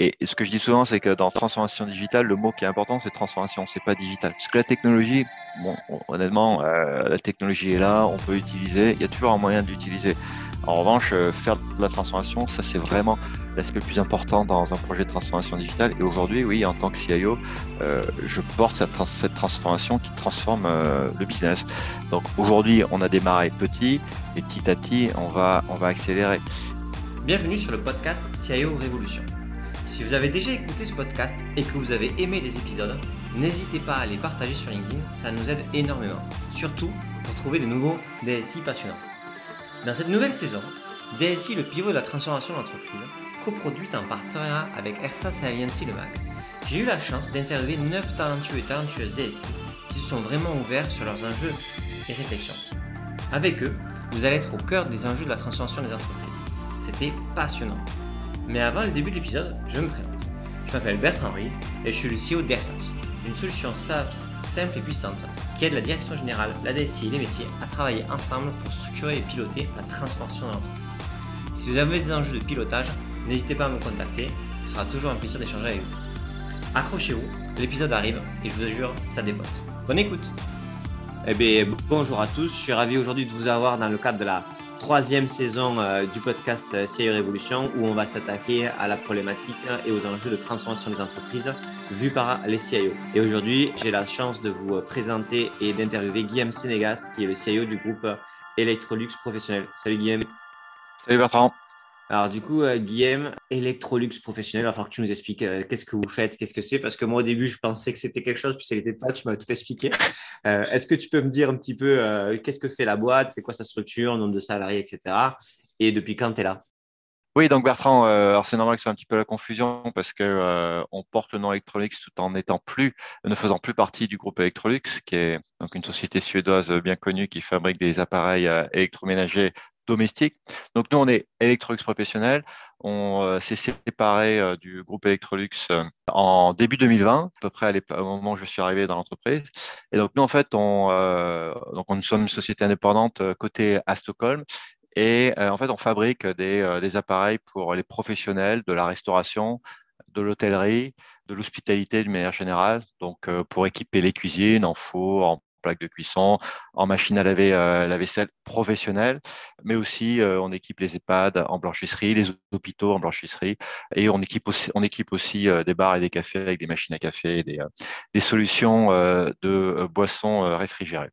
Et ce que je dis souvent, c'est que dans transformation digitale, le mot qui est important, c'est transformation, c'est pas digital. Parce que la technologie, bon, honnêtement, euh, la technologie est là, on peut l'utiliser, il y a toujours un moyen de l'utiliser. En revanche, euh, faire de la transformation, ça c'est vraiment l'aspect le plus important dans un projet de transformation digitale. Et aujourd'hui, oui, en tant que CIO, euh, je porte cette, cette, transformation qui transforme euh, le business. Donc aujourd'hui, on a démarré petit et petit à petit, on va, on va accélérer. Bienvenue sur le podcast CIO Révolution. Si vous avez déjà écouté ce podcast et que vous avez aimé des épisodes, n'hésitez pas à les partager sur LinkedIn, ça nous aide énormément. Surtout pour trouver de nouveaux DSI passionnants. Dans cette nouvelle saison, DSI, le pivot de la transformation d'entreprise, coproduite en partenariat avec Ersas et Allianz Le Mag, j'ai eu la chance d'interviewer 9 talentueux et talentueuses DSI qui se sont vraiment ouverts sur leurs enjeux et réflexions. Avec eux, vous allez être au cœur des enjeux de la transformation des entreprises. C'était passionnant. Mais avant le début de l'épisode, je me présente. Je m'appelle Bertrand Ruiz et je suis le CEO d'Ersas, une solution SaaS simple et puissante qui aide la direction générale, la DSI et les métiers à travailler ensemble pour structurer et piloter la transformation de l'entreprise. Si vous avez des enjeux de pilotage, n'hésitez pas à me contacter, ce sera toujours un plaisir d'échanger avec vous. Accrochez-vous, l'épisode arrive et je vous assure, ça dépote. Bonne écoute Eh bien, bonjour à tous, je suis ravi aujourd'hui de vous avoir dans le cadre de la troisième saison euh, du podcast euh, CIO Révolution où on va s'attaquer à la problématique et aux enjeux de transformation des entreprises vus par les CIO. Et aujourd'hui, j'ai la chance de vous présenter et d'interviewer Guillaume Sénégas, qui est le CIO du groupe Electrolux Professionnel. Salut Guillaume. Salut Bertrand. Alors du coup, euh, Guillaume, Electrolux professionnel, il que tu nous expliques euh, qu'est-ce que vous faites, qu'est-ce que c'est, parce que moi au début, je pensais que c'était quelque chose, puis ça n'était pas, tu m'as tout expliqué. Euh, Est-ce que tu peux me dire un petit peu qu'est-ce que fait la boîte, c'est quoi sa structure, nombre de salariés, etc. Et depuis quand tu es là? Oui, donc Bertrand, alors c'est normal que c'est un petit peu la confusion parce que euh, on porte le nom Electrolux tout en n'étant plus, ne faisant plus partie du groupe Electrolux, qui est donc une société suédoise bien connue qui fabrique des appareils électroménagers domestiques. Donc nous, on est Electrolux professionnel. On s'est séparé du groupe Electrolux en début 2020, à peu près au moment où je suis arrivé dans l'entreprise. Et donc nous, en fait, on, donc nous sommes une société indépendante côté à Stockholm et euh, en fait, on fabrique des, euh, appareils pour les professionnels de la restauration, de l'hôtellerie, de l'hospitalité d'une manière générale. Donc, euh, pour équiper les cuisines en four, en plaque de cuisson, en machine à laver la vaisselle professionnelle, mais aussi on équipe les EHPAD en blanchisserie, les hôpitaux en blanchisserie, et on équipe aussi, on équipe aussi des bars et des cafés avec des machines à café, des, des solutions de boissons réfrigérées.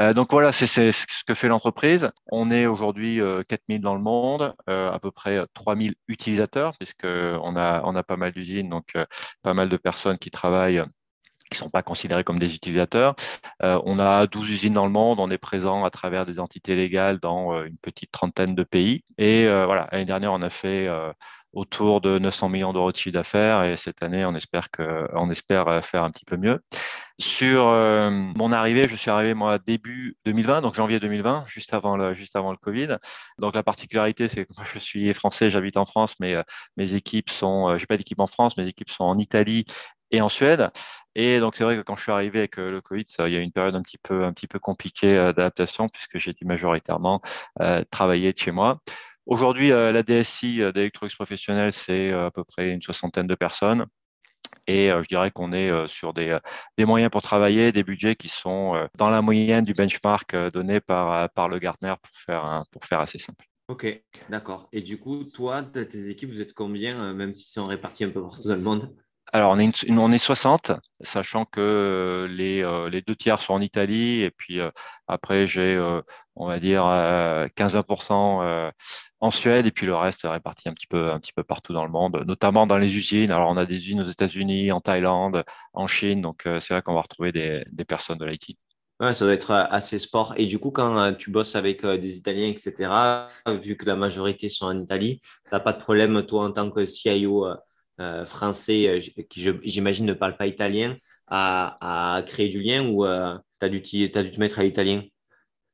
Euh, donc voilà, c'est ce que fait l'entreprise. On est aujourd'hui 4000 euh, dans le monde, euh, à peu près 3000 utilisateurs, puisqu'on a, on a pas mal d'usines, donc pas mal de personnes qui travaillent qui ne sont pas considérés comme des utilisateurs. on a 12 usines dans le monde, on est présent à travers des entités légales dans une petite trentaine de pays. Et voilà, l'année dernière, on a fait autour de 900 millions d'euros de chiffre d'affaires et cette année, on espère, faire un petit peu mieux. Sur euh, mon arrivée, je suis arrivé moi début 2020, donc janvier 2020, juste avant le, juste avant le Covid. Donc la particularité, c'est que moi je suis français, j'habite en France, mais euh, mes équipes sont, euh, j'ai pas d'équipe en France, mes équipes sont en Italie et en Suède. Et donc c'est vrai que quand je suis arrivé avec le Covid, il y a eu une période un petit peu, un petit peu compliquée d'adaptation puisque j'ai dû majoritairement travailler de chez moi. Aujourd'hui, la DSI d'Electrolux Professionnel, c'est à peu près une soixantaine de personnes. Et euh, je dirais qu'on est euh, sur des, euh, des, moyens pour travailler, des budgets qui sont dans la moyenne du benchmark donné par, par le Gartner pour faire, pour faire assez simple. Ok, d'accord. Et du coup, toi, tes équipes, vous êtes combien, même s'ils sont répartis un peu partout dans le monde? Alors, on est, on est 60, sachant que les, les, deux tiers sont en Italie, et puis après, j'ai, on va dire, 15-20% en Suède, et puis le reste est réparti un petit, peu, un petit peu partout dans le monde, notamment dans les usines. Alors, on a des usines aux États-Unis, en Thaïlande, en Chine, donc c'est là qu'on va retrouver des, des personnes de l'IT. Ouais, ça doit être assez sport. Et du coup, quand tu bosses avec des Italiens, etc., vu que la majorité sont en Italie, tu n'as pas de problème, toi, en tant que CIO euh, français euh, qui, j'imagine, ne parle pas italien, à, créer du lien ou euh, tu as, dû te mettre à l'italien?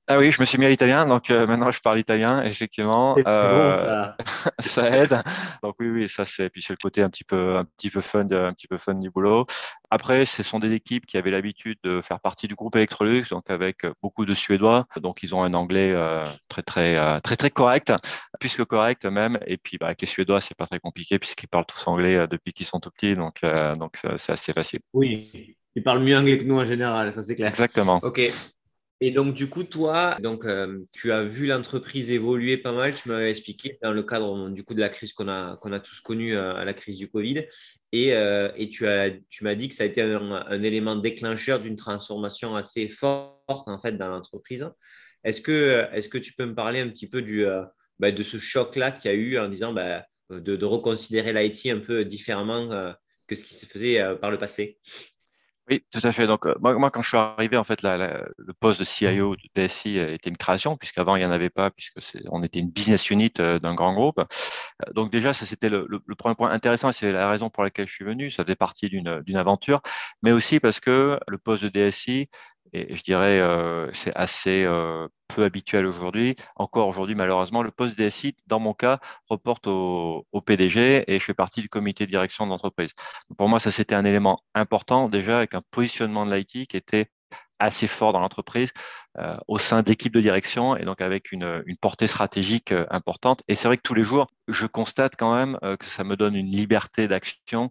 Ah oui, je me suis mis à l'italien, donc euh, maintenant je parle italien, effectivement. Euh, ça. ça aide. Donc oui, oui, ça c'est puis c'est le côté un petit peu un petit peu fun, un petit peu fun du boulot. Après, ce sont des équipes qui avaient l'habitude de faire partie du groupe Electrolux, donc avec beaucoup de Suédois, donc ils ont un anglais euh, très très très très correct, plus que correct même. Et puis bah, avec les Suédois, c'est pas très compliqué puisqu'ils parlent tous anglais depuis qu'ils sont tout petits, donc donc c'est assez facile. Oui, ils parlent mieux anglais que nous en général, ça c'est clair. Exactement. Ok. Et donc, du coup, toi, donc, euh, tu as vu l'entreprise évoluer pas mal. Tu m'avais expliqué dans le cadre du coup, de la crise qu'on a, qu'on a tous connue euh, à la crise du Covid. Et, euh, et tu, as, tu m'as dit que ça a été un, élément déclencheur d'une transformation assez forte en fait, dans l'entreprise. Est-ce que, est que tu peux me parler un petit peu du, bah, de ce choc-là qu'il y a eu en disant bah, de, de, reconsidérer l'IT un peu différemment que ce qui se faisait par le passé? Oui, tout à fait. Donc, euh, moi, quand je suis arrivé, en fait, le poste de CIO, de DSI était une création, puisqu'avant, il n'y en avait pas, puisque on était une business unit euh, d'un grand groupe. Euh, donc, déjà, ça, c'était le, le, premier point intéressant et c'est la raison pour laquelle je suis venu. Ça faisait partie d'une aventure, mais aussi parce que le poste de DSI, et je dirais euh, c'est assez euh, peu habituel aujourd'hui. Encore aujourd'hui, malheureusement, le poste DSI, dans mon cas, reporte au, PDG et je fais partie du comité de direction de l'entreprise. Pour moi, ça c'était un élément important déjà avec un positionnement de l'IT qui était assez fort dans l'entreprise euh, au sein d'équipes de direction et donc avec une, une portée stratégique importante. Et c'est vrai que tous les jours, je constate quand même que ça me donne une liberté d'action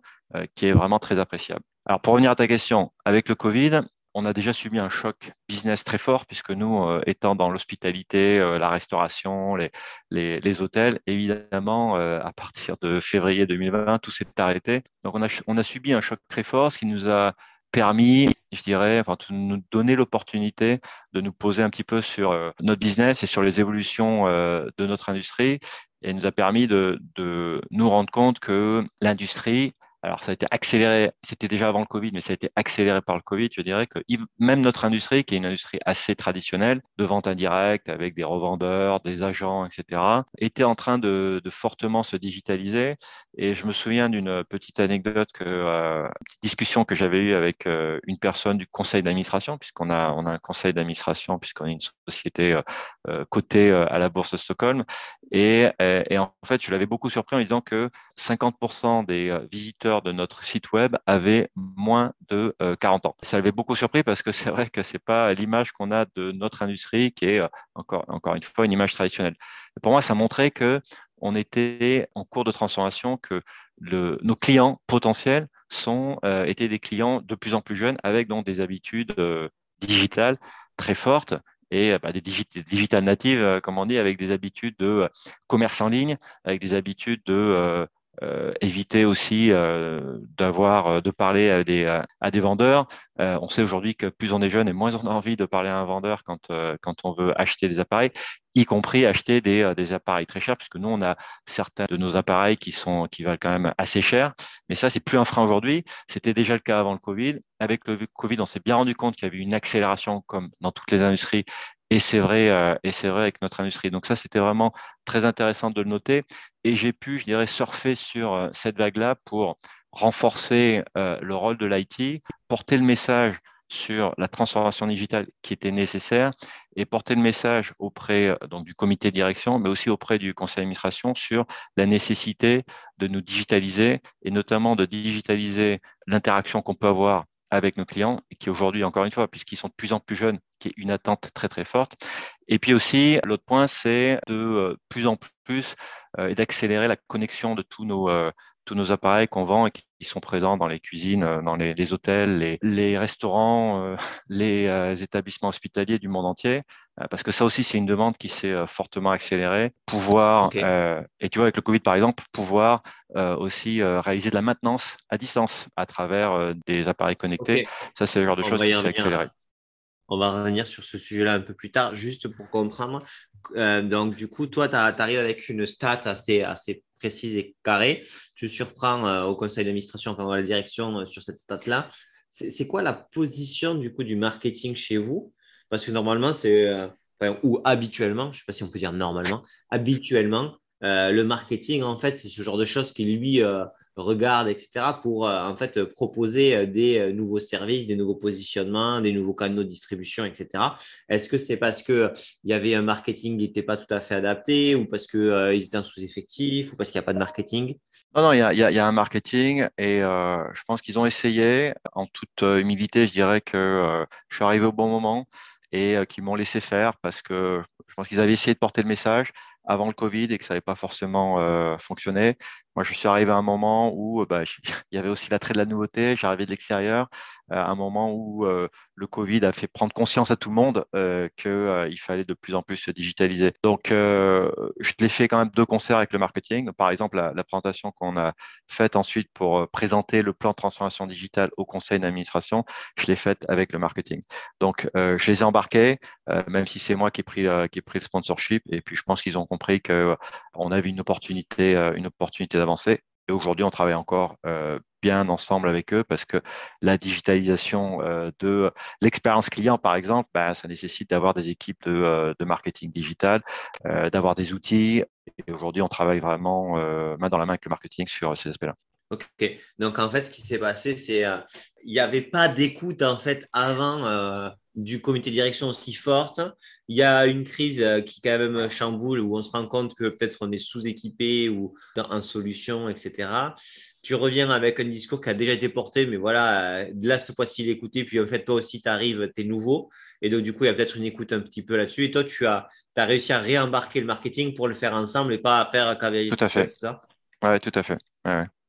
qui est vraiment très appréciable. Alors pour revenir à ta question, avec le Covid, on a déjà subi un choc business très fort, puisque nous, euh, étant dans l'hospitalité, euh, la restauration, les, les, hôtels, évidemment, euh, à partir de février 2020, tout s'est arrêté. Donc, on a, on a subi un choc très fort, ce qui nous a permis, je dirais, enfin, de nous donner l'opportunité de nous poser un petit peu sur notre business et sur les évolutions de notre industrie et nous a permis de, de nous rendre compte que l'industrie alors, ça a été accéléré, c'était déjà avant le Covid, mais ça a été accéléré par le Covid. Je dirais que même notre industrie, qui est une industrie assez traditionnelle, de vente indirecte avec des revendeurs, des agents, etc., était en train de, fortement se digitaliser. Et je me souviens d'une petite anecdote, que, euh, petite discussion que j'avais eue avec euh, une personne du conseil d'administration, puisqu'on a, on a un conseil d'administration, puisqu'on est une société euh, cotée à la bourse de Stockholm. Et en fait, je l'avais beaucoup surpris en disant que 50% des visiteurs de notre site web avait moins de 40 euh, ans. Ça l'avait beaucoup surpris parce que c'est vrai que c'est pas l'image qu'on a de notre industrie qui est euh, encore, encore une fois une image traditionnelle. Pour moi, ça montrait que on était en cours de transformation, que nos clients potentiels sont, euh, étaient des clients de plus en plus jeunes avec donc des habitudes digitales très fortes et bah, des digital natives, comme on dit, avec des habitudes de commerce en ligne, avec des habitudes de euh, éviter aussi euh, d'avoir euh, de parler à des, à des vendeurs. on sait aujourd'hui que plus on est jeune et moins on a envie de parler à un vendeur quand, quand on veut acheter des appareils, y compris acheter des, des appareils très chers, puisque nous, on a certains de nos appareils qui, sont, qui valent quand même assez cher. Mais ça, c'est plus un frein aujourd'hui. C'était déjà le cas avant le Covid. Avec le Covid, on s'est bien rendu compte qu'il y avait une accélération, comme dans toutes les industries, et c'est vrai, euh, et c'est vrai avec notre industrie. Donc ça, c'était vraiment très intéressant de le noter. Et j'ai pu, je dirais, surfer sur euh, cette vague-là pour renforcer euh, le rôle de l'IT, porter le message sur la transformation digitale qui était nécessaire et porter le message auprès donc, du comité de direction, mais aussi auprès du conseil d'administration sur la nécessité de nous digitaliser et notamment de digitaliser l'interaction qu'on peut avoir avec nos clients, qui aujourd'hui, encore une fois, puisqu'ils sont de plus en plus jeunes, qui est une attente très très forte. Et puis aussi, l'autre point, c'est de euh, plus en plus euh, et d'accélérer la connexion de tous nos, euh, tous nos appareils qu'on vend et qui sont présents dans les cuisines, dans les, hôtels, les, les restaurants, les établissements hospitaliers du monde entier. Parce que ça aussi, c'est une demande qui s'est fortement accélérée. Pouvoir, et tu vois, avec le Covid par exemple, pouvoir aussi réaliser de la maintenance à distance à travers des appareils connectés. Ça, c'est le genre de choses qui s'est accéléré. On va revenir sur ce sujet-là un peu plus tard, juste pour comprendre. Euh, donc, du coup, toi, tu arrives avec une stat assez, assez précise et carrée. Tu surprends euh, au conseil d'administration, enfin à la direction euh, sur cette stat-là. C'est quoi la position du coup du marketing chez vous? Parce que normalement, c'est, ou habituellement, je ne sais pas si on peut dire normalement, habituellement, le marketing, en fait, c'est ce genre de choses qui, lui, regardent, etc., pour en fait proposer des nouveaux services, des nouveaux positionnements, des nouveaux canaux de distribution, etc. Est-ce que c'est parce qu'il y avait un marketing qui n'était pas tout à fait adapté ou parce qu'ils étaient en sous-effectif ou parce qu'il n'y a pas de marketing? Non, non, il y a, un marketing et je pense qu'ils ont essayé. En toute humilité, je dirais que je suis arrivé au bon moment et qu'ils m'ont laissé faire parce que je pense qu'ils avaient essayé de porter le message avant le Covid et que ça n'avait pas forcément euh, fonctionné. Moi, je suis arrivé à un moment où bah, il y avait aussi l'attrait de la nouveauté. J'arrivais de l'extérieur, euh, à un moment où euh, le Covid a fait prendre conscience à tout le monde euh, qu'il fallait de plus en plus se digitaliser. Donc, je l'ai fait quand même deux concerts avec le marketing. Par exemple, la, présentation qu'on a faite ensuite pour présenter le plan de transformation digitale au conseil d'administration, je l'ai faite avec le marketing. Donc, je les ai embarqués, même si c'est moi qui ai pris qui ai pris le sponsorship. Et puis, je pense qu'ils ont compris que on avait une opportunité, une opportunité Et aujourd'hui, on travaille encore euh, bien ensemble avec eux parce que la digitalisation euh, de l'expérience client, par exemple, bah, ça nécessite d'avoir des équipes de, euh, de marketing digital, d'avoir des outils. Et aujourd'hui, on travaille vraiment main dans la main avec le marketing sur ces aspects-là. Ok. Donc, en fait, ce qui s'est passé, c'est il n'y avait pas d'écoute en fait avant du comité de direction aussi forte. Il y a une crise euh, qui quand même chamboule où on se rend compte que peut-être on est sous-équipé ou en solution, etc. Tu reviens avec un discours qui a déjà été porté, mais voilà, euh, là, cette fois-ci, l'écouter. Puis en fait, toi aussi, tu arrives, tu es nouveau. Et donc, du coup, il y a peut-être une écoute un petit peu là-dessus. Et toi, tu as, as réussi à réembarquer le marketing pour le faire ensemble et pas à faire cavalier. Tout à fait. C'est ça? Oui, tout à fait.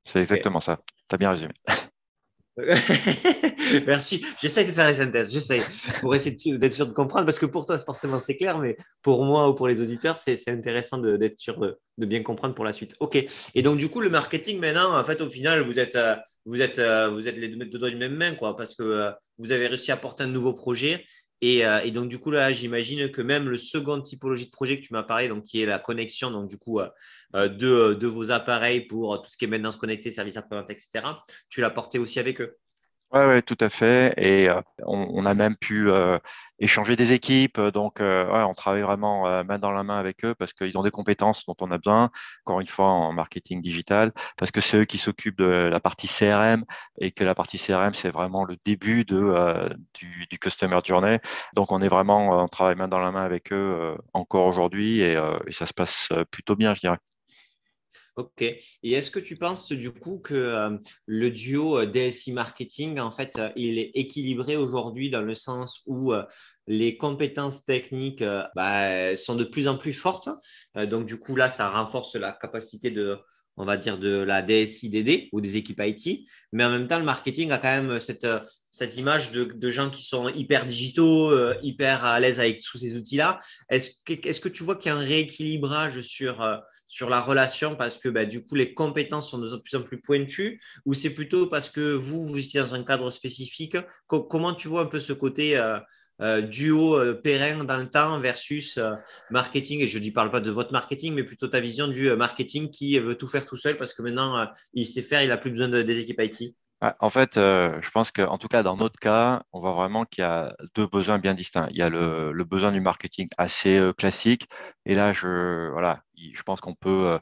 C'est exactement ça. Tu as bien résumé. Merci. J'essaye de faire les synthèses. J'essaye pour essayer d'être sûr de comprendre parce que pour toi, forcément, c'est clair, mais pour moi ou pour les auditeurs, c'est intéressant d'être sûr de, bien comprendre pour la suite. OK. Et donc, du coup, le marketing, maintenant, en fait, au final, vous êtes, euh, vous êtes, euh, vous êtes les deux doigts d'une même main, quoi, parce que euh, vous avez réussi à porter un nouveau projet euh, et, donc, du coup, là, j'imagine que même le second typologie de projet que tu m'as parlé, qui est la connexion donc, du coup, euh, euh, de, vos appareils pour tout ce qui est maintenance connectée, services après-vente, etc., tu l'as porté aussi avec eux. Oui, ouais, tout à fait. Et euh, on, a même pu euh, échanger des équipes. Donc, euh, ouais, on travaille vraiment main dans la main avec eux parce qu'ils ont des compétences dont on a besoin, encore une fois, en marketing digital, parce que c'est eux qui s'occupent de la partie CRM et que la partie CRM, c'est vraiment le début du, Customer Journey. Donc, on est vraiment, on travaille main dans la main avec eux encore aujourd'hui et ça se passe plutôt bien, je dirais. Ok. Et est-ce que tu penses du coup que euh, le duo euh, DSI marketing, en fait, euh, il est équilibré aujourd'hui dans le sens où les compétences techniques bah, sont de plus en plus fortes. donc du coup là, ça renforce la capacité de, on va dire, de la DSI DD ou des équipes IT. Mais en même temps, le marketing a quand même cette, cette image de, gens qui sont hyper digitaux, hyper à l'aise avec tous ces outils-là. Est que tu vois qu'il y a un rééquilibrage sur sur la relation parce que bah, du coup, les compétences sont de plus en plus pointues ou c'est plutôt parce que vous, vous étiez dans un cadre spécifique? Comment tu vois un peu ce côté euh, euh, duo euh, pérenne dans le temps versus marketing? Et je ne parle pas de votre marketing, mais plutôt ta vision du marketing qui veut tout faire tout seul parce que maintenant, il sait faire, il n'a plus besoin des équipes IT. Ah, en fait, euh, je pense qu'en tout cas, dans notre cas, on voit vraiment qu'il y a deux besoins bien distincts. Il y a le, besoin du marketing assez euh, classique. Et là, je, voilà, je pense qu'on peut, euh,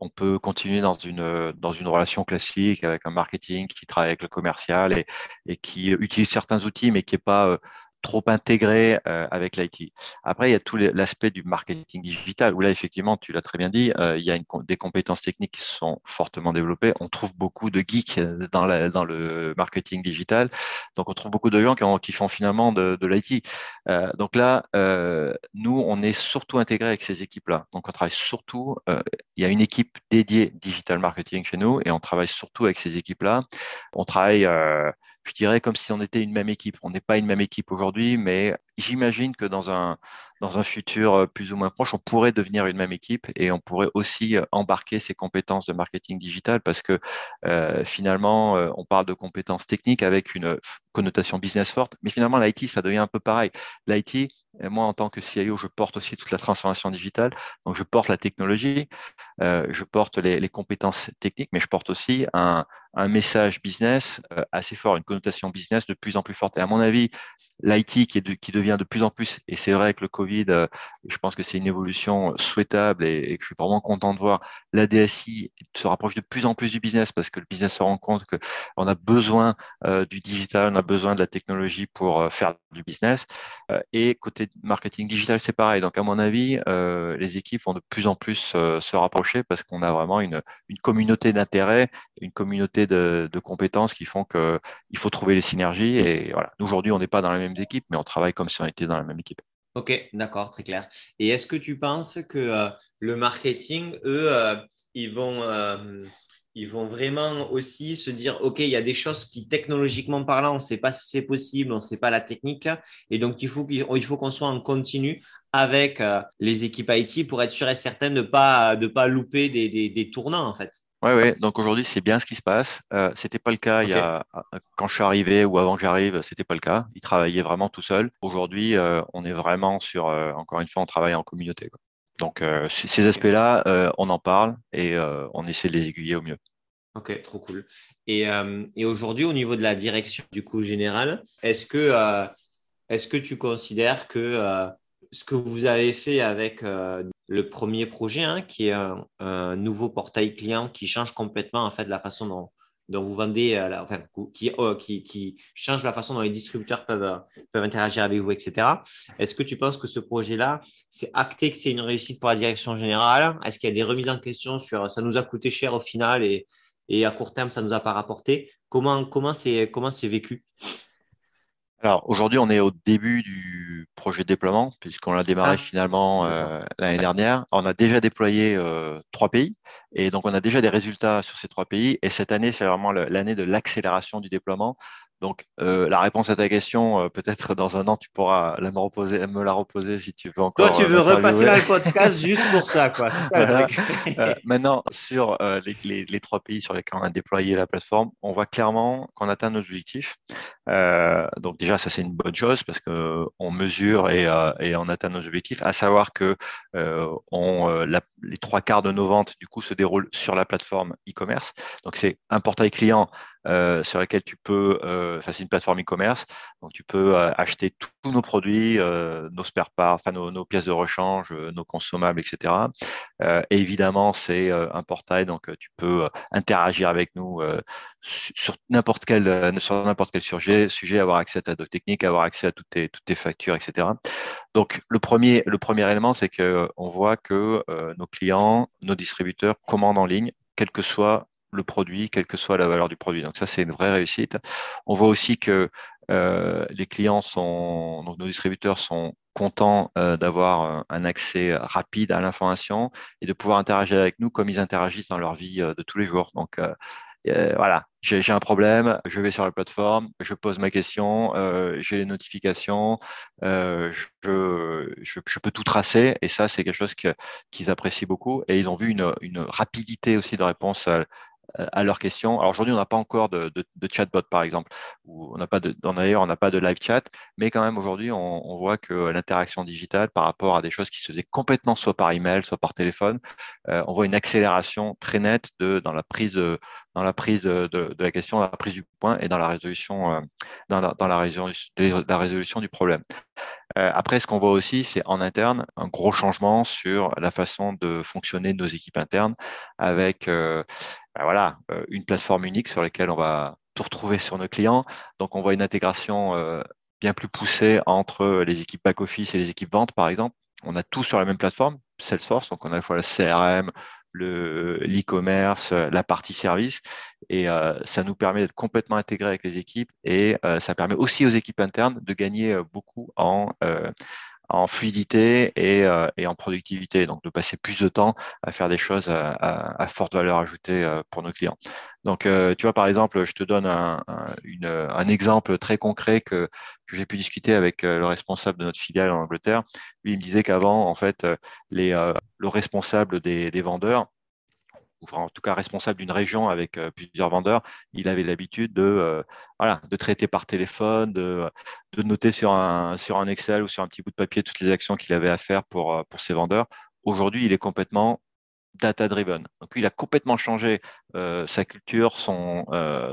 on peut continuer dans une, dans une relation classique avec un marketing qui travaille avec le commercial et, et qui utilise certains outils, mais qui n'est pas trop intégré euh, avec l'IT. Après, il y a tout l'aspect du marketing digital, où là, effectivement, tu l'as très bien dit, euh, il y a des compétences techniques qui sont fortement développées. On trouve beaucoup de geeks euh, dans, le marketing digital. Donc, on trouve beaucoup de gens qui, font finalement de, de l'IT. donc là, nous, on est surtout intégré avec ces équipes-là. Donc, on travaille surtout, il y a une équipe dédiée digital marketing chez nous, et on travaille surtout avec ces équipes-là. On travaille je dirais comme si on était une même équipe. On n'est pas une même équipe aujourd'hui, mais j'imagine que dans un, dans un futur euh, plus ou moins proche, on pourrait devenir une même équipe et on pourrait aussi euh, embarquer ces compétences de marketing digital parce que euh, finalement, on parle de compétences techniques avec une connotation business forte, mais finalement, l'IT, ça devient un peu pareil. L'IT, moi, en tant que CIO, je porte aussi toute la transformation digitale, donc je porte la technologie, je porte les, compétences techniques, mais je porte aussi un, un message business assez fort, une connotation business de plus en plus forte. Et à mon avis, l'IT qui, qui devient de plus en plus, et c'est vrai que le Covid, je pense que c'est une évolution souhaitable et, que je suis vraiment content de voir la DSI se rapproche de plus en plus du business parce que le business se rend compte qu'on a besoin du digital, on a besoin de la technologie pour faire du business. et côté marketing digital, c'est pareil. Donc, à mon avis, les équipes vont de plus en plus se rapprocher parce qu'on a vraiment une, communauté d'intérêts, une communauté de, de compétences qui font qu'il faut trouver les synergies. Et voilà, aujourd'hui, on n'est pas dans les mêmes équipes, mais on travaille comme si on était dans la même équipe. Ok, d'accord, très clair. Et est-ce que tu penses que euh, le marketing, eux, euh, ils vont, euh, ils vont vraiment aussi se dire, OK, il y a des choses qui, technologiquement parlant, on ne sait pas si c'est possible, on ne sait pas la technique. Et donc, il faut, qu'on soit en continu avec les équipes IT pour être sûr et certain de ne pas, de pas louper des, des tournants, en fait. Oui, ouais. donc aujourd'hui, c'est bien ce qui se passe. Euh, c'était pas le cas il y a, quand je suis arrivé ou avant que j'arrive, c'était pas le cas. Il travaillait vraiment tout seul. Aujourd'hui, euh, on est vraiment sur, euh, encore une fois, on travaille en communauté. Quoi. Donc, euh, ces aspects-là, euh, on en parle et on essaie de les aiguiller au mieux. Ok, trop cool. Et, et aujourd'hui, au niveau de la direction du coup général, est-ce que, est-ce que tu considères que ce que vous avez fait avec le premier projet, hein, qui est un, nouveau portail client qui change complètement en fait la façon dont, vous vendez, euh, enfin, qui, oh, qui, change la façon dont les distributeurs peuvent, peuvent interagir avec vous, etc. Est-ce que tu penses que ce projet-là, c'est acté que c'est une réussite pour la direction générale? Est-ce qu'il y a des remises en question sur ça nous a coûté cher au final et, à court terme, ça ne nous a pas rapporté? Comment c'est comment comment vécu? Alors aujourd'hui, on est au début du projet de déploiement puisqu'on l'a démarré ah. finalement euh, l'année dernière. On a déjà déployé euh, trois pays et donc on a déjà des résultats sur ces trois pays. Et cette année, c'est vraiment l'année de l'accélération du déploiement. Donc, euh, la réponse à ta question, euh, peut-être dans un an, tu pourras la me, reposer, me la reposer si tu veux encore. Toi, tu veux repasser dans le podcast juste pour ça, quoi. Ça, euh, maintenant, sur les, les, trois pays sur lesquels on a déployé la plateforme, on voit clairement qu'on atteint nos objectifs. donc, déjà, ça, c'est une bonne chose parce qu'on mesure et, et, on atteint nos objectifs, à savoir que on, la, les trois quarts de nos ventes, du coup, se déroulent sur la plateforme e-commerce. Donc, c'est un portail client euh, sur laquelle tu peux, euh, c'est une plateforme e-commerce, donc tu peux euh, acheter tous nos produits, euh, nos spare parts, enfin nos, nos, pièces de rechange, nos consommables, etc. et évidemment, c'est un portail, donc tu peux interagir avec nous sur n'importe quel, sur n'importe quel sujet, sujet, avoir accès à ta doc technique, avoir accès à toutes tes, toutes tes factures, etc. Donc le premier, le premier élément, c'est que on voit que nos clients, nos distributeurs commandent en ligne, quel que soit le produit, quelle que soit la valeur du produit. Donc ça, c'est une vraie réussite. On voit aussi que euh, les clients sont, nos distributeurs sont contents euh, d'avoir un accès rapide à l'information et de pouvoir interagir avec nous comme ils interagissent dans leur vie euh, de tous les jours. Donc voilà, j'ai un problème, je vais sur la plateforme, je pose ma question, j'ai les notifications, je, je, peux tout tracer et ça, c'est quelque chose qu'ils apprécient beaucoup et ils ont vu une, une rapidité aussi de réponse à, à leurs questions. Alors aujourd'hui, on n'a pas encore de, de, chatbot, par exemple, ou on n'a pas de, d'ailleurs, on n'a pas de live chat, mais quand même aujourd'hui, on, on, voit que l'interaction digitale par rapport à des choses qui se faisaient complètement soit par email, soit par téléphone, euh, on voit une accélération très nette de, dans la prise de, dans la prise de, de, la question, dans la prise du point et dans la résolution, euh, dans, la, dans la résolution du problème. Euh, après, ce qu'on voit aussi, c'est en interne un gros changement sur la façon de fonctionner nos équipes internes avec euh, ben voilà, euh, une plateforme unique sur laquelle on va tout retrouver sur nos clients. Donc, on voit une intégration bien plus poussée entre les équipes back-office et les équipes vente, par exemple. On a tout sur la même plateforme, Salesforce, donc on a à la fois la CRM, l'e-commerce, la partie service. Et euh, ça nous permet d'être complètement intégrés avec les équipes et euh, ça permet aussi aux équipes internes de gagner euh, beaucoup en, en fluidité et, et, en productivité, donc de passer plus de temps à faire des choses à, à, forte valeur ajoutée pour nos clients. Donc, tu vois, par exemple, je te donne un, exemple très concret que, j'ai pu discuter avec le responsable de notre filiale en Angleterre. Lui, il me disait qu'avant, en fait, les, le responsable des, des vendeurs, ou en tout cas responsable d'une région avec euh, plusieurs vendeurs, il avait l'habitude de, euh, voilà, de traiter par téléphone, de, de, noter sur un, sur un Excel ou sur un petit bout de papier toutes les actions qu'il avait à faire pour, euh, pour ses vendeurs. Aujourd'hui, il est complètement data-driven. Donc, il a complètement changé sa culture, son,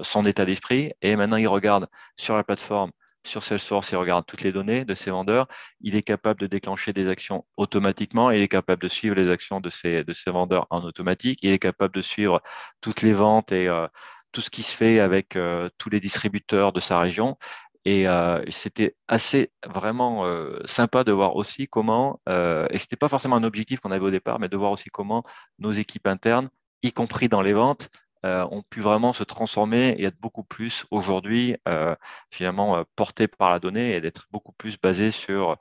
son état d'esprit, et maintenant, il regarde sur la plateforme sur Salesforce, il regarde toutes les données de ses vendeurs. Il est capable de déclencher des actions automatiquement. Il est capable de suivre les actions de ses, de ses vendeurs en automatique. Il est capable de suivre toutes les ventes et euh, tout ce qui se fait avec euh, tous les distributeurs de sa région. Et euh, c'était assez vraiment sympa de voir aussi comment, et ce n'était pas forcément un objectif qu'on avait au départ, mais de voir aussi comment nos équipes internes, y compris dans les ventes, euh, ont pu vraiment se transformer et être beaucoup plus aujourd'hui euh, finalement euh, portés par la donnée et d'être beaucoup plus basés sur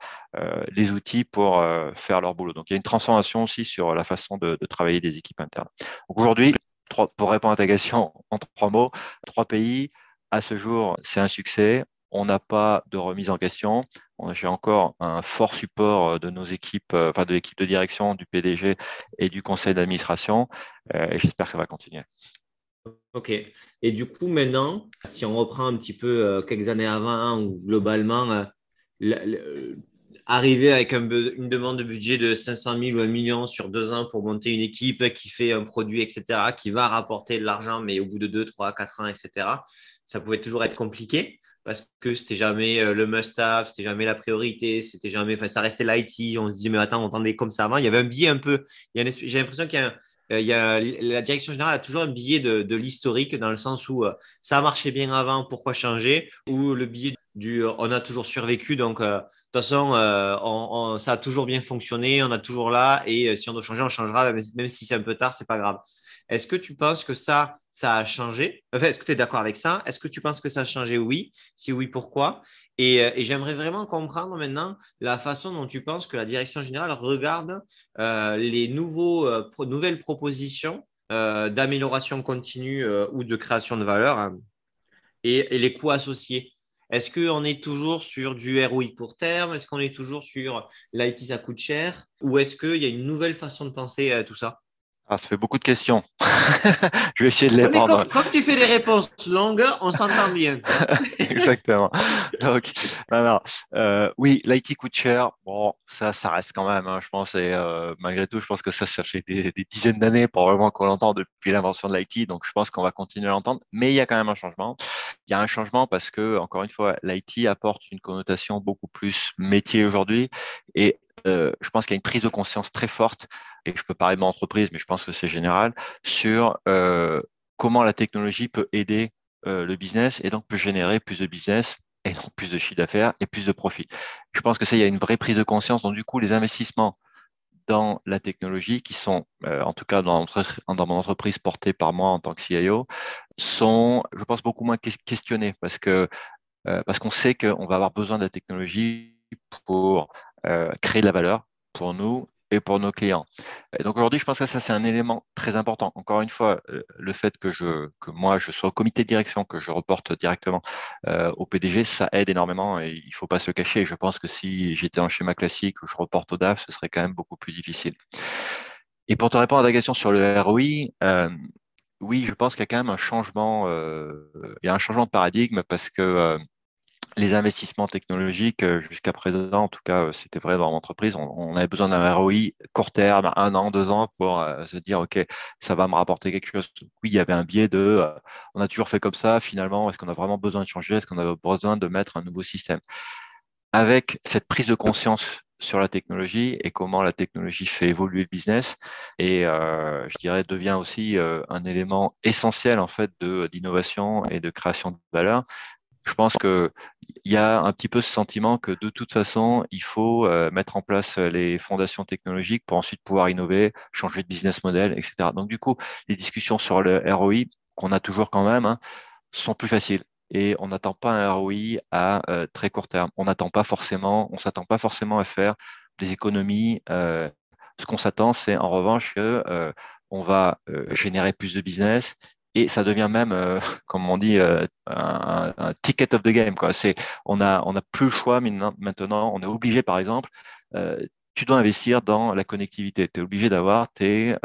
les outils pour faire leur boulot. Donc il y a une transformation aussi sur la façon de, travailler des équipes internes. Aujourd'hui, pour répondre à ta question en trois mots, trois pays, à ce jour, c'est un succès. On n'a pas de remise en question. J'ai encore un fort support de nos équipes, enfin de l'équipe de direction, du PDG et du conseil d'administration. et j'espère que ça va continuer. Ok. Et du coup, maintenant, si on reprend un petit peu euh, quelques années avant, ou globalement, euh, arriver avec une demande de budget de 500 000 ou 1 million sur deux ans pour monter une équipe qui fait un produit, etc., qui va rapporter de l'argent, mais au bout de 2, 3, 4 ans, etc., ça pouvait toujours être compliqué parce que c'était jamais euh, le must-have, c'était jamais la priorité, c'était jamais, enfin, ça restait l'IT. On se disait, mais attends, on entendait comme ça avant. Il y avait un biais un peu, j'ai l'impression qu'il euh, y a, la direction générale a toujours un billet de, l'historique dans le sens où euh, ça a marché bien avant, pourquoi changer? Ou le billet du on a toujours survécu, donc de toute façon, ça a toujours bien fonctionné, on a toujours là, et si on doit changer, on changera, même, si c'est un peu tard, c'est pas grave. Est-ce que tu penses que ça, ça a changé? Est-ce que tu es d'accord avec ça? Est-ce que tu penses que ça a changé? Oui. Si oui, pourquoi? Euh, et, j'aimerais vraiment comprendre maintenant la façon dont tu penses que la direction générale regarde euh, les euh, nouvelles propositions d'amélioration continue ou de création de valeur hein, et, les coûts associés. Est-ce qu'on est toujours sur du ROI court terme? Est-ce qu'on est toujours sur l'IT, ça coûte cher? Ou est-ce qu'il y a une nouvelle façon de penser à tout ça? Ah, ça fait beaucoup de questions. je vais essayer de les prendre. Quand, tu fais des réponses longues, on s'entend bien. Exactement. Donc, euh, oui, l'IT coûte cher. Bon, ça, ça reste quand même, hein, je pense. Et euh, malgré tout, je pense que ça, ça fait des, dizaines d'années, probablement qu'on l'entend depuis l'invention de l'IT. Donc, je pense qu'on va continuer à l'entendre. Mais il y a quand même un changement. Il y a un changement parce que, encore une fois, l'IT apporte une connotation beaucoup plus métier aujourd'hui. Et euh, je pense qu'il y a une prise de conscience très forte, et je peux parler de mon entreprise, mais je pense que c'est général, sur euh, comment la technologie peut aider euh, le business et donc peut générer plus de business et donc plus de chiffre d'affaires et plus de profit. Je pense que ça, il y a une vraie prise de conscience. Donc, du coup, les investissements dans la technologie, qui sont, en tout cas dans, mon entreprise portée par moi en tant que CIO, sont, je pense, beaucoup moins questionnés parce que parce qu'on sait qu'on va avoir besoin de la technologie pour euh, créer de la valeur pour nous et pour nos clients. Donc aujourd'hui, je pense que ça, c'est un élément très important. Encore une fois, euh, le fait que, je, que moi, je sois au comité de direction, que je reporte directement euh, au PDG, ça aide énormément et il ne faut pas se cacher. Je pense que si j'étais en schéma classique où je reporte au DAF, ce serait quand même beaucoup plus difficile. Et pour te répondre à ta question sur le ROI, oui, je pense qu'il y a quand même un changement, il y a un changement de paradigme parce que les investissements technologiques, euh, jusqu'à présent, en tout cas, euh, c'était vrai dans l'entreprise, on, on, avait besoin d'un ROI court terme, un an, deux ans, pour euh, se dire, OK, ça va me rapporter quelque chose. Oui, il y avait un biais de, on a toujours fait comme ça, finalement, est-ce qu'on a vraiment besoin de changer? Est-ce qu'on a besoin de mettre un nouveau système? Avec cette prise de conscience sur la technologie et comment la technologie fait évoluer le business et je dirais devient aussi un élément essentiel en fait de d'innovation et de création de valeur je pense qu'il y a un petit peu ce sentiment que de toute façon, il faut euh, mettre en place euh, les fondations technologiques pour ensuite pouvoir innover, changer de business model, etc. Donc du coup, les discussions sur le ROI, qu'on a toujours quand même, hein, sont plus faciles. Et on n'attend pas un ROI à euh, très court terme. On n'attend pas forcément, on s'attend pas forcément à faire des économies. ce qu'on s'attend, c'est en revanche que on va générer plus de business et ça devient même, euh, comme on dit, euh, un, ticket of the game. Quoi. C'est, on a, on a plus le choix maintenant. On est obligé, par exemple, euh, tu dois investir dans la connectivité. Tu es obligé d'avoir tes,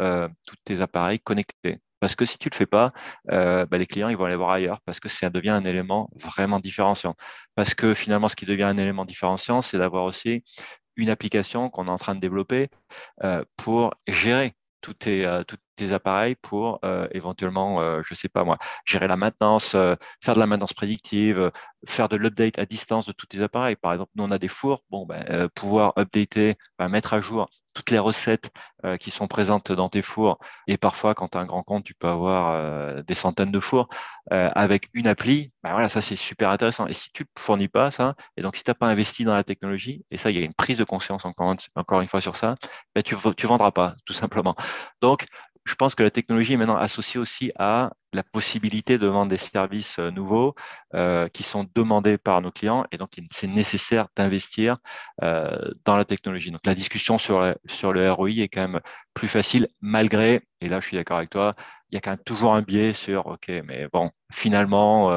tous tes appareils connectés. Parce que si tu le fais pas, bah, les clients ils vont aller voir ailleurs parce que ça devient un élément vraiment différenciant. Parce que finalement, ce qui devient un élément différenciant, c'est d'avoir aussi une application qu'on est en train de développer pour gérer tous tes, tous tes appareils pour éventuellement, je ne sais pas moi, gérer la maintenance, faire de la maintenance prédictive, faire de l'update à distance de tous tes appareils. Par exemple, nous, on a des fours, bon, ben, pouvoir updater, mettre à jour toutes les recettes euh, qui sont présentes dans tes fours. Et parfois, quand tu as un grand compte, tu peux avoir euh, des centaines de fours euh, avec une appli. Ben voilà, ça, c'est super intéressant. Et si tu ne fournis pas ça, et donc si tu n'as pas investi dans la technologie, et ça, il y a une prise de conscience encore, encore une fois sur ça, ben, tu vendras pas, tout simplement. Donc, je pense que la technologie est maintenant associée aussi à la possibilité de vendre des services euh, nouveaux euh, qui sont demandés par nos clients et donc c'est nécessaire d'investir euh, dans la technologie. Donc la discussion sur, sur le ROI est quand même plus facile malgré, et là je suis d'accord avec toi, il y a quand même toujours un biais sur, OK, mais bon, finalement,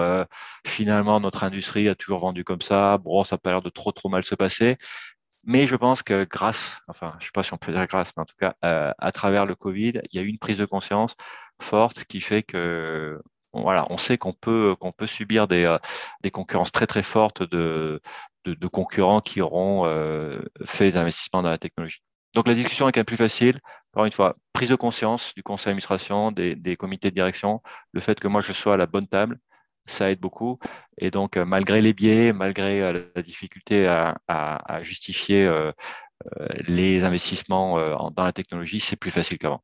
finalement notre industrie a toujours vendu comme ça, bon, ça n'a pas l'air de trop trop mal se passer. Mais je pense que grâce, enfin, je ne sais pas si on peut dire grâce, mais en tout cas, euh, à travers le Covid, il y a eu une prise de conscience forte qui fait que, voilà, on sait qu'on peut, qu'on peut subir des, euh, des concurrences très très fortes de, de, de concurrents qui auront euh, fait des investissements dans la technologie. Donc la discussion est quand même plus facile. Encore une fois, prise de conscience du conseil d'administration, des, des comités de direction, le fait que moi je sois à la bonne table, ça aide beaucoup. Et donc, euh, malgré les biais, malgré euh, la difficulté à, justifier euh, les investissements dans la technologie, c'est plus facile qu'avant.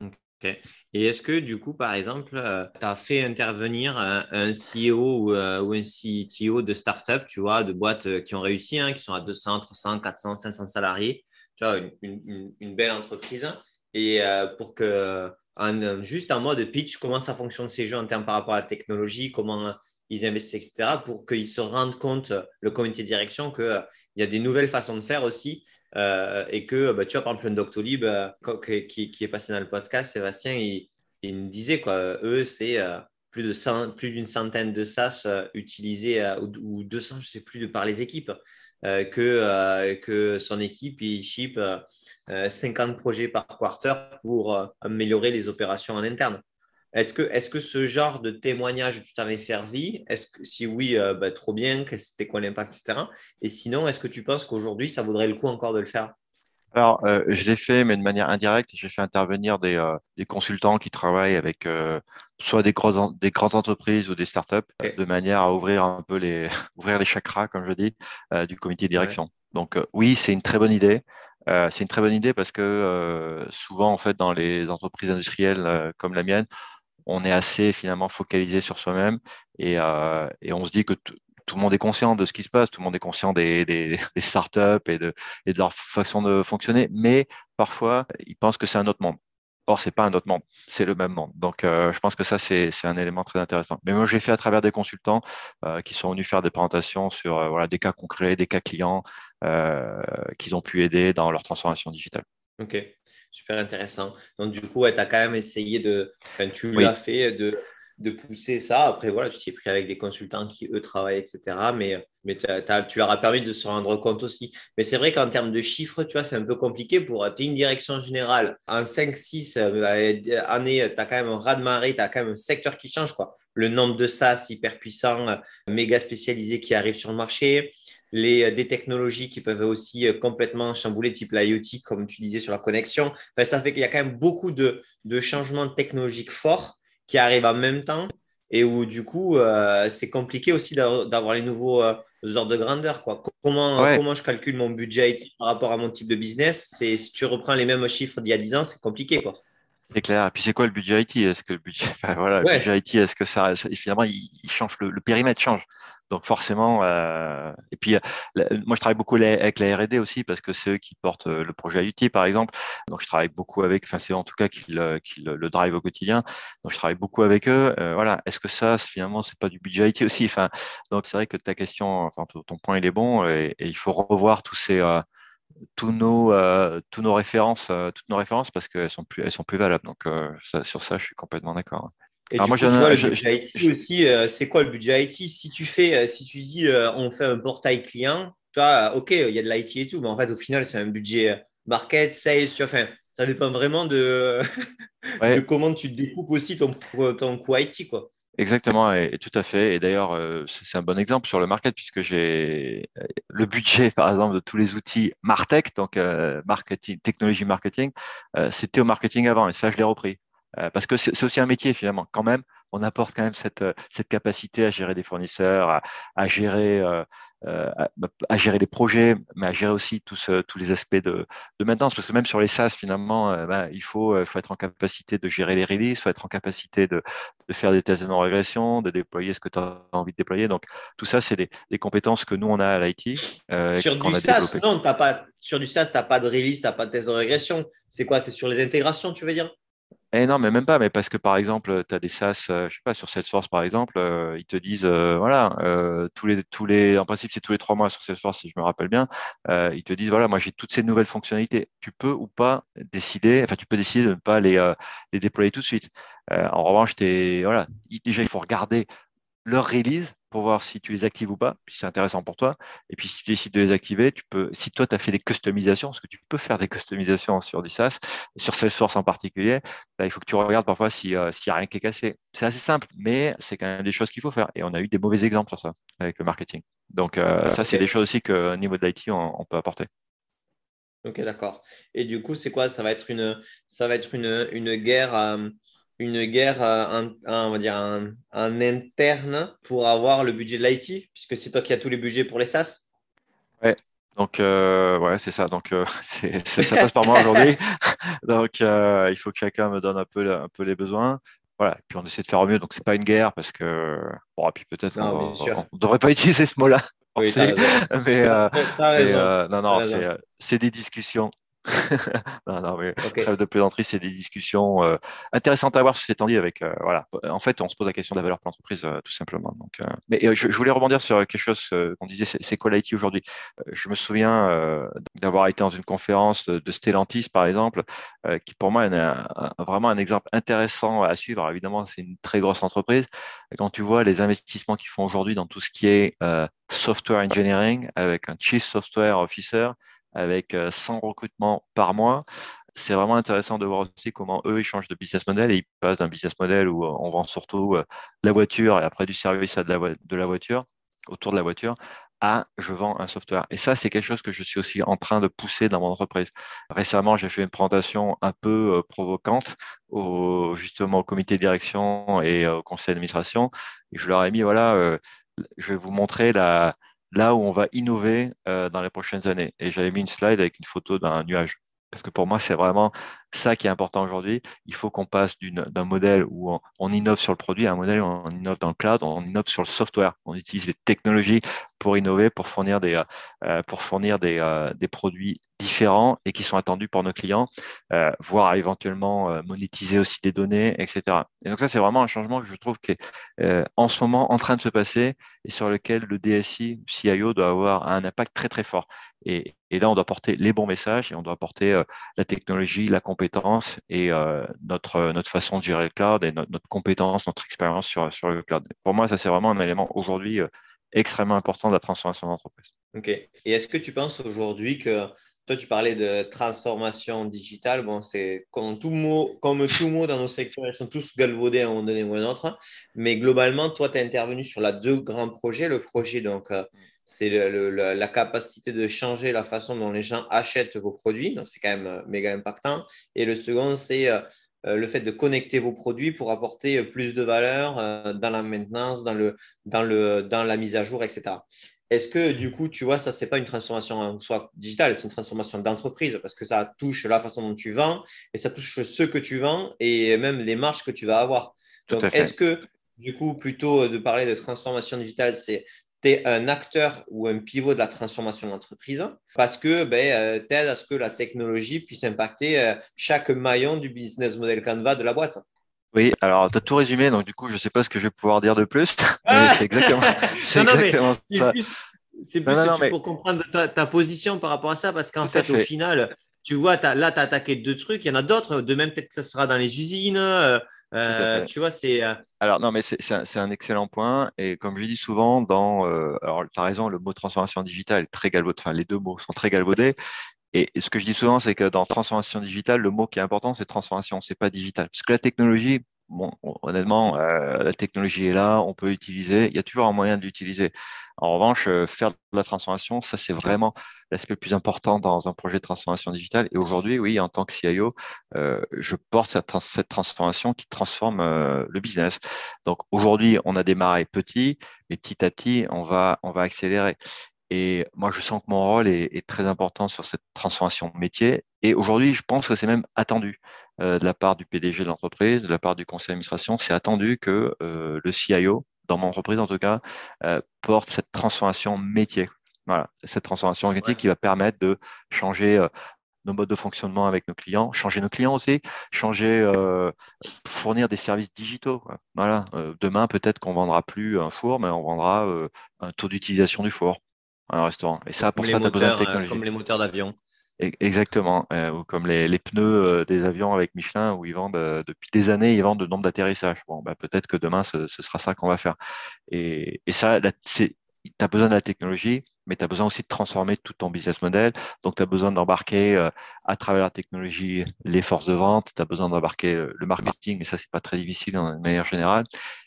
Ok. Et est-ce que du coup, par exemple, tu as fait intervenir un, CEO ou, un CTO de start-up, tu vois, de boîtes qui ont réussi, hein, qui sont à 200, 300, 400, 500 salariés, tu vois, une belle entreprise, et pour que juste en mode pitch, comment ça fonctionne ces jeux en termes par rapport à la technologie, comment ils investissent, etc., pour qu'ils se rendent compte, le comité de direction, qu'il euh, y a des nouvelles façons de faire aussi euh, et que, bah, tu vois, par exemple, un Doctolib euh, qui, est passé dans le podcast, Sébastien, il, nous disait, quoi, eux, c'est plus d'une centaine de SaaS utilisés ou, 200, je ne sais plus, par les équipes, que, que son équipe, il ship 50 euh, projets par quarter pour euh, améliorer les opérations en interne. Est-ce que, est que ce genre de témoignage, tu t'en es servi? Est-ce que, Si oui, euh, bah, trop bien, c'était quoi l'impact, etc. Et sinon, est-ce que tu penses qu'aujourd'hui, ça vaudrait le coup encore de le faire? Alors, je l'ai fait, mais de manière indirecte. J'ai fait intervenir des, consultants qui travaillent avec soit des, des, grandes entreprises ou des startups, de manière à ouvrir un peu les, ouvrir les chakras, comme je dis, du comité de direction. Donc, oui, c'est une très bonne idée. Euh, c'est une très bonne idée parce que euh, souvent, en fait, dans les entreprises industrielles euh, comme la mienne, on est assez finalement focalisé sur soi-même et, on se dit que tout le monde est conscient de ce qui se passe, tout le monde est conscient des, startups et de, leur façon de fonctionner, mais parfois, ils pensent que c'est un autre monde. Or, c'est pas un autre monde, c'est le même monde. Donc, je pense que ça, c'est un élément très intéressant. Mais moi, j'ai fait à travers des consultants qui sont venus faire des présentations sur des cas concrets, des cas clients qu'ils ont pu aider dans leur transformation digitale. Ok, super intéressant. Donc, du coup, tu as quand même essayé de, enfin, tu l'as fait, de, de pousser ça. Après, voilà, tu t'es pris avec des consultants qui, eux, travaillent, etc. Mais, mais tu leur as permis de se rendre compte aussi. Mais c'est vrai qu'en termes de chiffres, tu vois, c'est un peu compliqué pour tu une direction générale. En 5-6 euh, années, tu as quand même un raz-de-marée, tu as quand même un secteur qui change. Quoi. Le nombre de SaaS hyper puissants, méga spécialisés qui arrivent sur le marché. Les, des technologies qui peuvent aussi euh, complètement chambouler, type l'IoT, comme tu disais sur la connexion. Enfin, ça fait qu'il y a quand même beaucoup de, de changements technologiques forts qui arrivent en même temps et où du coup, euh, c'est compliqué aussi d'avoir les nouveaux euh, ordres de grandeur. Quoi. Comment, comment je calcule mon budget IT par rapport à mon type de business c'est, Si tu reprends les mêmes chiffres d'il y a 10 ans, c'est compliqué. Quoi. C'est clair. Et puis c'est quoi le budget IT Est-ce que le budget, enfin, voilà, le budget IT, est-ce que ça, finalement, il, change le, périmètre change? Donc forcément, euh, et puis moi je travaille beaucoup avec la R&D aussi parce que c'est eux qui portent euh, le projet IoT par exemple. Donc je travaille beaucoup avec, enfin c'est en tout cas qui le, drive au quotidien. Donc je travaille beaucoup avec eux. Euh, voilà, est-ce que ça finalement c'est pas du budget IT aussi? Enfin donc c'est vrai que ta question, enfin ton point il est bon et, il faut revoir tous ces tous nos, tous nos références, toutes nos références parce qu'elles sont plus, elles sont plus valables. Donc sur ça, je suis complètement d'accord. Et Alors moi, coup, tu vois, le budget IT aussi, euh, c'est quoi le budget IT Si tu fais, euh, si tu dis, euh, on fait un portail client, tu vois, ok, il y a de l'IT et tout, mais en fait, au final, c'est un budget market, sales, tu vois, enfin, ça dépend vraiment de, de comment tu découpes aussi ton, ton coût IT, quoi. Exactement, et, tout à fait. Et d'ailleurs, euh, c'est un bon exemple sur le market puisque j'ai le budget, par exemple, de tous les outils Martech, donc euh, marketing, technologie marketing, c'était au marketing avant, et ça, je l'ai repris. Parce que c'est aussi un métier finalement. Quand même, on apporte quand même cette, cette capacité à gérer des fournisseurs, à, à gérer euh, à, gérer les projets, mais à gérer aussi tous, tous les aspects de, de, maintenance. Parce que même sur les SaaS, finalement, euh, bah, il faut, euh, faut être en capacité de gérer les releases, il faut être en capacité de, de faire des tests de non-régression, de déployer ce que tu as envie de déployer. Donc, tout ça, c'est des, des, compétences que nous, on a à l'IT. sur, du SaaS, non, as pas, sur du SaaS, tu n'as pas de release, tu n'as pas de test de régression. C'est quoi? C'est sur les intégrations, tu veux dire? Eh non, mais même pas, mais parce que par exemple, tu as des SaaS, euh, je sais pas, sur Salesforce par exemple, euh, ils te disent, euh, voilà, tous les, tous les, en principe, c'est tous les trois mois sur Salesforce, si je me rappelle bien, ils te disent, voilà, moi j'ai toutes ces nouvelles fonctionnalités. Tu peux ou pas décider, enfin, tu peux décider de ne pas les, les déployer tout de suite. en revanche, es, voilà, déjà, il faut regarder leur release pour voir si tu les actives ou pas, si c'est intéressant pour toi. Et puis, si tu décides de les activer, tu peux, si toi, tu as fait des customisations, parce que tu peux faire des customisations sur du SaaS, sur Salesforce en particulier, bah, il faut que tu regardes parfois s'il n'y a rien qui est cassé. C'est assez simple, mais c'est quand même des choses qu'il faut faire. Et on a eu des mauvais exemples sur ça avec le marketing. Donc, euh, ça, c'est des choses aussi qu'au niveau de l'IT, on, peut apporter. Ok, d'accord. Et du coup, c'est quoi? Ça va être une, ça va être une, une guerre. Euh, une guerre, un, on va dire un, interne pour avoir le budget de l'IT, puisque c'est toi qui as tous les budgets pour les SaaS. Ouais, donc euh, ouais, c'est ça. Donc euh, ça passe par moi aujourd'hui. donc euh, il faut que chacun me donne un peu, un peu les besoins. Voilà, et puis on essaie de faire au mieux. Donc c'est pas une guerre parce que bon, et puis peut-être on, ne devrait pas utiliser ce mot-là. Oui, mais, non, non, c'est des discussions non, non, mais trêve de plaisanterie, c'est des discussions euh, intéressantes à avoir sur ces avec. Euh, voilà. En fait, on se pose la question de la valeur pour l'entreprise, euh, tout simplement. Donc, mais je, voulais rebondir sur quelque chose qu'on disait, c'est quoi l'IT aujourd'hui? Je me souviens d'avoir été dans une conférence de, Stellantis, par exemple, qui pour moi est vraiment un exemple intéressant à suivre. Alors, évidemment, c'est une très grosse entreprise. quand tu vois les investissements qu'ils font aujourd'hui dans tout ce qui est software engineering, avec un chief software officer, avec 100 euh, recrutements par mois. C'est vraiment intéressant de voir aussi comment eux, ils changent de business model et ils passent d'un business model où euh, on vend surtout euh, la voiture et après du service à de la, voiture, autour de la voiture, à je vends un software. Et ça, c'est quelque chose que je suis aussi en train de pousser dans mon entreprise. Récemment, j'ai fait une présentation un peu provocante au, justement au comité de direction et au conseil d'administration. Je leur ai mis, voilà, je vais vous montrer la, là où on va innover euh, dans les prochaines années. Et j'avais mis une slide avec une photo d'un nuage. Parce que pour moi, c'est vraiment ça qui est important aujourd'hui. Il faut qu'on passe d'un modèle où on, innove sur le produit à un modèle où on innove dans le cloud, on innove sur le software. On utilise les technologies pour innover, pour fournir des, euh, pour fournir euh, des, produits différents et qui sont attendus par nos clients, euh, voire éventuellement monétiser aussi des données, etc. Et donc ça, c'est vraiment un changement que je trouve qui est en ce moment en train de se passer et sur lequel le DSI, CIO doit avoir un impact très très fort. Et, et là, on doit porter les bons messages et on doit porter la technologie, la compétence et euh, notre, notre façon de gérer le cloud et notre, compétence, notre expérience sur, sur le cloud. Pour moi, ça, c'est vraiment un élément aujourd'hui euh, extrêmement important de la transformation d'entreprise. OK. Et est-ce que tu penses aujourd'hui que toi, tu parlais de transformation digitale. Bon, c'est comme tout mot, comme tout mot dans nos secteurs, ils sont tous galvaudés à un moment donné ou à un autre. Mais globalement, toi, tu es intervenu sur la deux grands projets. Le projet, donc, euh, c'est la capacité de changer la façon dont les gens achètent vos produits. Donc, c'est quand même euh, méga impactant. Et le second, c'est euh, euh, le fait de connecter vos produits pour apporter plus de valeur dans la maintenance, dans, le, dans, le, dans la mise à jour, etc. Est-ce que du coup, tu vois, ça, ce n'est pas une transformation en soi digitale, c'est une transformation d'entreprise parce que ça touche la façon dont tu vends et ça touche ce que tu vends et même les marges que tu vas avoir. Donc, est-ce que du coup, plutôt de parler de transformation digitale, c'est tu es un acteur ou un pivot de la transformation d'entreprise parce que ben, euh, tu aides à ce que la technologie puisse impacter euh, chaque maillon du business model Canva de la boîte. Oui, alors tu as tout résumé, donc du coup, je ne sais pas ce que je vais pouvoir dire de plus, mais c'est exactement, exactement ça. C'est plus pour comprendre ta, position par rapport à ça, parce qu'en fait, au final, tu vois, là, tu as attaqué deux trucs, il y en a d'autres, de même peut-être que ça sera dans les usines. Euh, euh, tu vois, c'est. Euh, alors, non, mais c'est un, un, excellent point. Et comme je dis souvent, dans. alors, tu as raison, le mot transformation digitale est très galvaudé, enfin, les deux mots sont très galvaudés. Et, ce que je dis souvent, c'est que dans transformation digitale, le mot qui est important, c'est transformation, c'est pas digital. Parce que la technologie, honnêtement, la technologie est là, on peut l'utiliser. Il y a toujours un moyen de l'utiliser. En revanche, faire de la transformation, ça, c'est vraiment l'aspect le plus important dans un projet de transformation digitale. Et aujourd'hui, oui, en tant que CIO, je porte cette, transformation qui transforme le business. Donc aujourd'hui, on a démarré petit, mais petit à petit, on va, on va accélérer. Et moi, je sens que mon rôle est, très important sur cette transformation métier. Et aujourd'hui, je pense que c'est même attendu euh, de la part du PDG de l'entreprise, de la part du conseil d'administration. C'est attendu que euh, le CIO, dans mon entreprise en tout cas, euh, porte cette transformation métier. Voilà, cette transformation métier qui va permettre de changer nos modes de fonctionnement avec nos clients, changer nos clients aussi, changer, fournir des services digitaux. Voilà, demain peut-être qu'on vendra plus un four, mais on vendra un taux d'utilisation du four un restaurant. Et ça, pour ça, tu as besoin de euh, technologie. Comme les moteurs d'avion. Exactement, euh, comme les, les, pneus euh, des avions avec Michelin, où ils vendent depuis des années, ils vendent de nombre d'atterrissages. Bon, bah, peut-être que demain, ce, ce sera ça qu'on va faire. Et, et ça, tu as besoin de la technologie, mais tu as besoin aussi de transformer tout ton business model. Donc, tu as besoin d'embarquer euh, à travers la technologie les forces de vente, tu as besoin d'embarquer euh, le marketing, et ça, c'est pas très difficile de manière générale.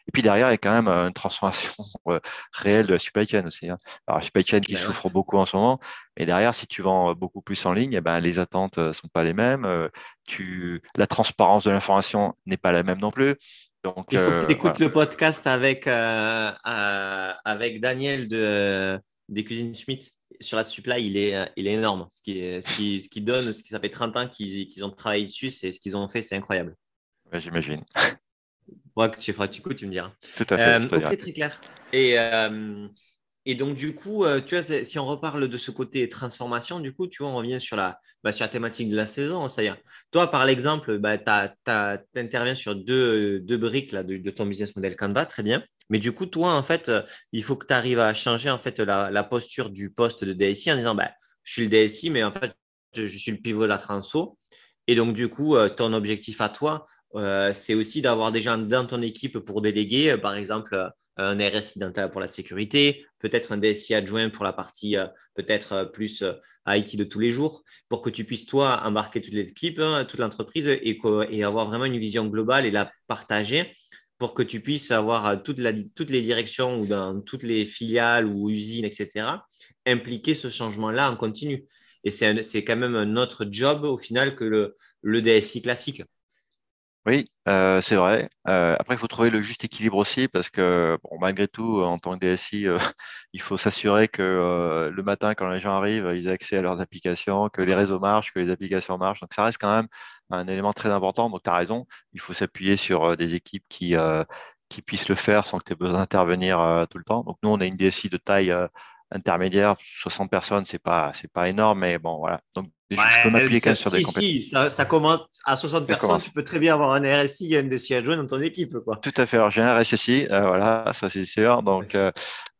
Et puis derrière, il y a quand même euh, une transformation réelle de la supply chain aussi. Hein. Alors, la supply chain qui souffre beaucoup en ce moment, mais derrière, si tu vends beaucoup plus en ligne, eh ben, les attentes sont pas les mêmes. Tu... La transparence de l'information n'est pas la même non plus. Donc, il faut que tu écoutes le podcast avec, avec Daniel de des cuisines Schmitt sur la supply, il est, il est énorme. Ce qui, ce qui, ce qui donne, ce qui ça fait 30 ans qu'ils ont travaillé dessus, c'est ce qu'ils ont fait, c'est incroyable. J'imagine. Il faudra que tu, que tu écoutes, tu me diras. Tout à fait. Euh, ok, très clair. Et, euh, et donc, du coup, euh, tu vois, si on reparle de ce côté transformation, du coup, tu vois, on revient sur la, bah, sur la thématique de la saison. Ça y est. Toi, par l'exemple, bah, tu interviens sur deux, deux briques là, de, de, ton business model Canva, très bien. Mais du coup, toi, en fait, euh, il faut que tu arrives à changer en fait, la, posture du poste de DSI en disant bah, je suis le DSI, mais en fait, je suis le pivot de la transfo. Et donc, du coup, euh, ton objectif à toi, euh, c'est aussi d'avoir des gens dans ton équipe pour déléguer, par exemple, un RSI pour la sécurité, peut-être un DSI adjoint pour la partie peut-être plus IT de tous les jours, pour que tu puisses, toi, embarquer toute l'équipe, hein, toute l'entreprise et, et, avoir vraiment une vision globale et la partager pour que tu puisses avoir euh, toutes les directions ou dans toutes les filiales ou usines, etc., impliquer ce changement-là en continu. Et c'est quand même un autre job au final que le, le DSI classique. Oui, euh, c'est vrai. Euh, après, il faut trouver le juste équilibre aussi parce que, bon, malgré tout, en tant que DSI, il faut s'assurer que le matin, quand les gens arrivent, ils aient accès à leurs applications, que les réseaux marchent, que les applications marchent. Donc, ça reste quand même un élément très important. Donc, tu as raison, il faut s'appuyer sur des équipes qui, qui puissent le faire sans que tu aies besoin d'intervenir tout le temps. Donc, nous, on a une DSI de taille intermédiaire, 60 personnes, c'est pas, pas énorme, mais bon, voilà. Donc, je peux m'appuyer même sur des compétences. Si, ça, commence à 60 personnes, tu peux très bien avoir un RSI et un DSI adjoint dans ton équipe. Quoi. Tout à fait. Alors, j'ai un RSSI, euh, voilà, ça c'est sûr. Donc, euh,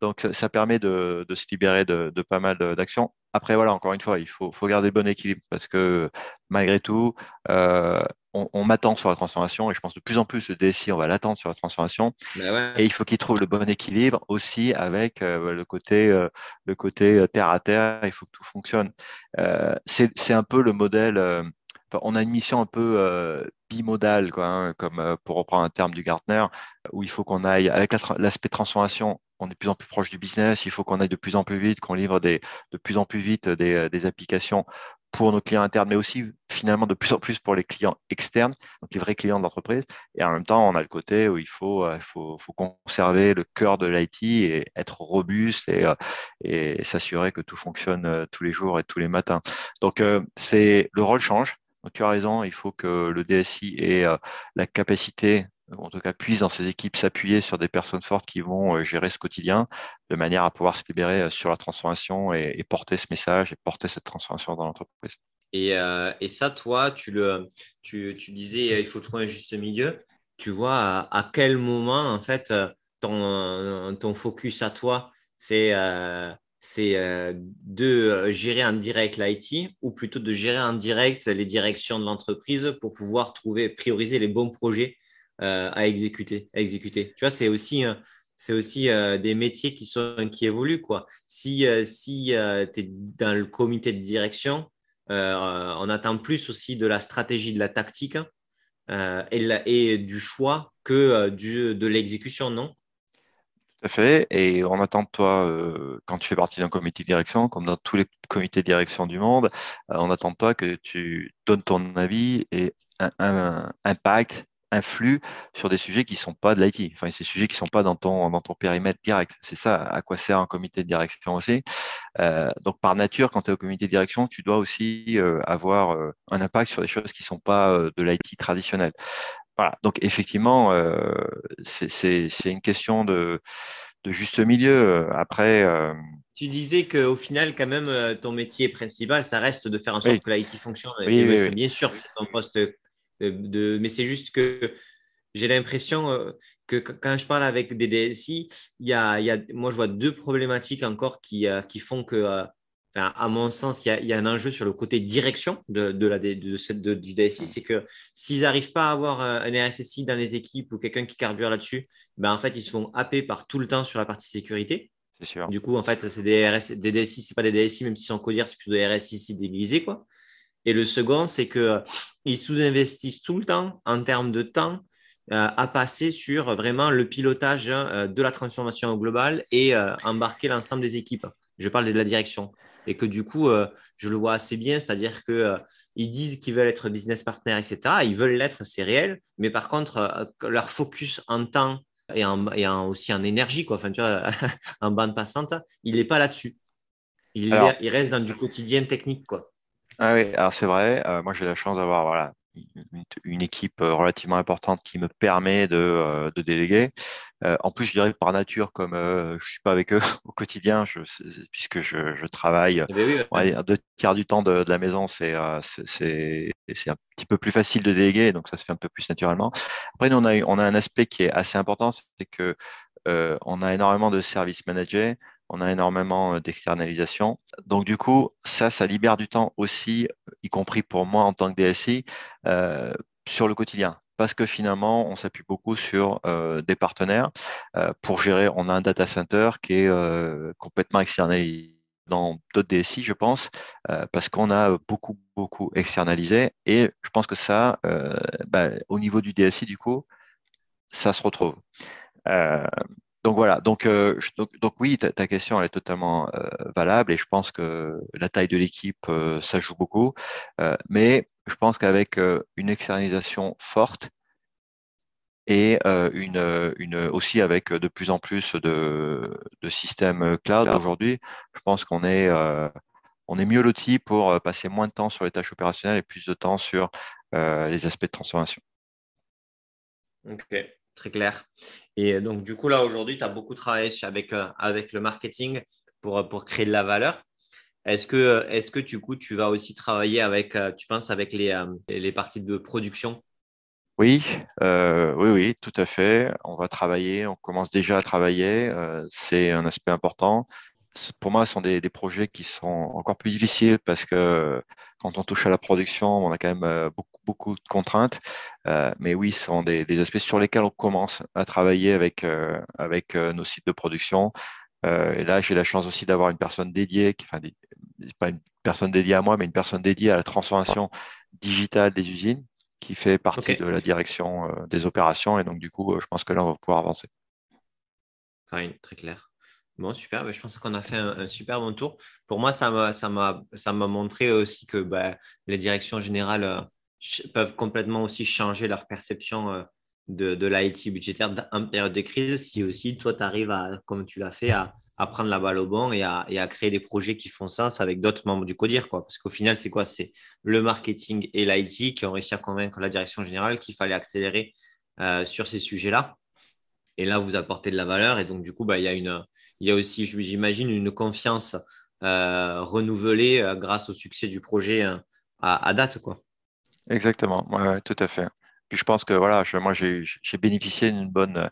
donc ça permet de, de se libérer de, de pas mal d'actions. Après, voilà, encore une fois, il faut, faut garder le bon équilibre parce que malgré tout, euh, on, m'attend sur la transformation et je pense de plus en plus le DSI, on va l'attendre sur la transformation. Ben et il faut qu'il trouve le bon équilibre aussi avec euh, le côté, euh, le côté euh, terre à terre. Il faut que tout fonctionne. c'est un peu le modèle. on a une mission un peu bimodale, quoi, hein, comme pour reprendre un terme du Gartner, où il faut qu'on aille avec l'aspect transformation on est de plus en plus proche du business, il faut qu'on aille de plus en plus vite, qu'on livre des, de plus en plus vite des, des, applications pour nos clients internes, mais aussi finalement de plus en plus pour les clients externes, donc les vrais clients de l'entreprise. Et en même temps, on a le côté où il faut, euh, faut, faut conserver le cœur de l'IT et être robuste et, euh, et s'assurer que tout fonctionne euh, tous les jours et tous les matins. Donc, c'est le rôle change. Donc, tu as raison, il faut que le DSI ait la capacité en tout cas puisse dans ses équipes s'appuyer sur des personnes fortes qui vont euh, gérer ce quotidien de manière à pouvoir se libérer euh, sur la transformation et, porter ce message et porter cette transformation dans l'entreprise. Et, euh, ça, toi, tu, le, tu, tu, disais il faut trouver un juste milieu. Tu vois à, quel moment, en fait, ton, ton focus à toi, c'est c'est de gérer en direct l'IT ou plutôt de gérer en direct les directions de l'entreprise pour pouvoir trouver, prioriser les bons projets euh, à exécuter, exécuter. Tu vois, c'est aussi, c'est aussi euh, des métiers qui, sont, qui évoluent. Quoi. Si, euh, si tu es dans le comité de direction, on attend plus aussi de la stratégie, de la tactique et, et, du choix que de l'exécution, non? Tout à fait. Et on attend de toi, quand tu fais partie d'un comité de direction, comme dans tous les comités de direction du monde, on attend de toi que tu donnes ton avis et un impact influe sur des sujets qui ne sont pas de l'IT, enfin, ces sujets qui ne sont pas dans ton, dans ton périmètre direct. C'est ça à quoi sert un comité de direction aussi. Euh, donc, par nature, quand tu es au comité de direction, tu dois aussi euh, avoir euh, un impact sur des choses qui ne sont pas de l'IT traditionnel. Voilà. Donc, effectivement, c'est une question de, de, juste milieu. Après. Tu disais qu'au final, quand même, ton métier principal, ça reste de faire en sorte que l'IT fonctionne. Oui, Bien sûr, c'est ton poste de, mais c'est juste que j'ai l'impression euh, que quand je parle avec des DSI, il y a, il y a, moi, je vois deux problématiques encore qui, euh, qui font que, euh, à mon sens, il y, a, il y, a, un enjeu sur le côté direction de, de la, de, du DSI. C'est que s'ils n'arrivent pas à avoir un RSSI dans les équipes ou quelqu'un qui carbure là-dessus, ben, en fait, ils se font happer par tout le temps sur la partie sécurité. C'est sûr. Du coup, en fait, c'est des, RS, des DSI, ce pas des DSI, même si sont codir, c'est plutôt des RSSI déguisés. Quoi. Et le second, c'est qu'ils sous-investissent tout le temps en termes de temps euh, à passer sur vraiment le pilotage euh, de la transformation globale et euh, embarquer l'ensemble des équipes. Je parle de la direction. Et que du coup, je le vois assez bien, c'est-à-dire qu'ils disent qu'ils veulent être business partner, etc. Ils veulent l'être, c'est réel. Mais par contre, leur focus en temps et, en, aussi en énergie, quoi, enfin, tu vois, en bande passante, il n'est pas là-dessus. Il, il, reste dans du quotidien technique. Quoi. Ah oui, alors c'est vrai. Euh, moi, j'ai la chance d'avoir voilà, une, équipe euh, relativement importante qui me permet de, euh, déléguer. en plus, je dirais que par nature, comme je ne suis pas avec eux au quotidien, puisque je, travaille eh ben deux tiers du temps de, la maison, c'est un petit peu plus facile de déléguer, donc ça se fait un peu plus naturellement. Après, nous, on a, on a un aspect qui est assez important, c'est que on a énormément de services managés on a énormément euh, d'externalisation. Donc du coup, ça, ça libère du temps aussi, y compris pour moi en tant que DSI, euh, sur le quotidien. Parce que finalement, on s'appuie beaucoup sur euh, des partenaires pour gérer. On a un data center qui est complètement externalisé dans d'autres DSI, je pense, parce qu'on a beaucoup, beaucoup externalisé. Et je pense que ça, bah, au niveau du DSI, du coup, ça se retrouve. Donc voilà, donc, euh, donc, oui, ta, question elle est totalement euh, valable et je pense que la taille de l'équipe, euh, ça joue beaucoup. mais je pense qu'avec une externalisation forte et une, aussi avec de plus en plus de, de systèmes cloud aujourd'hui, je pense qu'on est, on est mieux loti pour passer moins de temps sur les tâches opérationnelles et plus de temps sur les aspects de transformation. Très clair. Et donc, du coup, là, aujourd'hui, tu as beaucoup travaillé avec, euh, avec le marketing pour, euh, pour créer de la valeur. Est-ce que, est que du coup, tu vas aussi travailler avec, euh, tu penses, avec les, les parties de production? Oui, oui, oui, tout à fait. On va travailler, on commence déjà à travailler. c'est un aspect important pour moi, ce sont des, projets qui sont encore plus difficiles parce que quand on touche à la production, on a quand même euh, beaucoup, beaucoup de contraintes. Euh, mais oui, ce sont des, aspects sur lesquels on commence à travailler avec, euh, avec nos sites de production. et là, j'ai la chance aussi d'avoir une personne dédiée, enfin, pas une personne dédiée à moi, mais une personne dédiée à la transformation digitale des usines qui fait partie de la direction des opérations. Et donc, du coup, je pense que là, on va pouvoir avancer. très clair. Bon, super. Bah, je pense qu'on a fait un, super bon tour. Pour moi, ça m'a montré aussi que bah, les directions générales euh, peuvent complètement aussi changer leur perception euh, de, l'IT budgétaire en période de crise si aussi toi, tu arrives, à, comme tu l'as fait, à, prendre la balle au bon et à, créer des projets qui font sens avec d'autres membres du CODIR. Quoi. Parce qu'au final, c'est quoi? C'est le marketing et l'IT qui ont réussi à convaincre la direction générale qu'il fallait accélérer euh, sur ces sujets-là. Et là, vous apportez de la valeur. Et donc, du coup, bah, il, y a y a aussi, j'imagine, une confiance euh, renouvelée grâce au succès du projet euh, à, date. Quoi. Exactement, tout à fait. Puis je pense que voilà, moi j'ai bénéficié d'une bonne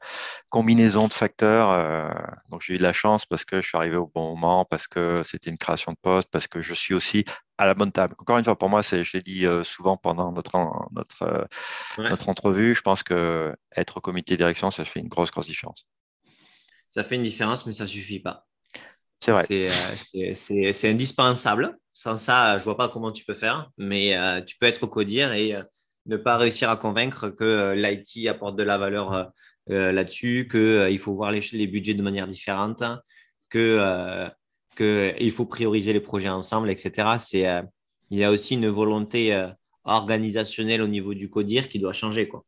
combinaison de facteurs. donc j'ai eu de la chance parce que je suis arrivé au bon moment, parce que c'était une création de poste, parce que je suis aussi à la bonne table. Encore une fois, pour moi, c'est, je l'ai dit souvent pendant notre, notre, notre entrevue, je pense que être au comité de direction, ça fait une grosse, grosse différence. Ça fait une différence, mais ça ne suffit pas. C'est vrai. C'est, indispensable. Sans ça, je ne vois pas comment tu peux faire, mais tu peux être au codir et ne pas réussir à convaincre que l'IT apporte de la valeur là-dessus, qu'il faut voir les, les, budgets de manière différente, que qu'il faut prioriser les projets ensemble, etc. Il y a aussi une volonté organisationnelle au niveau du CODIR qui doit changer. Quoi.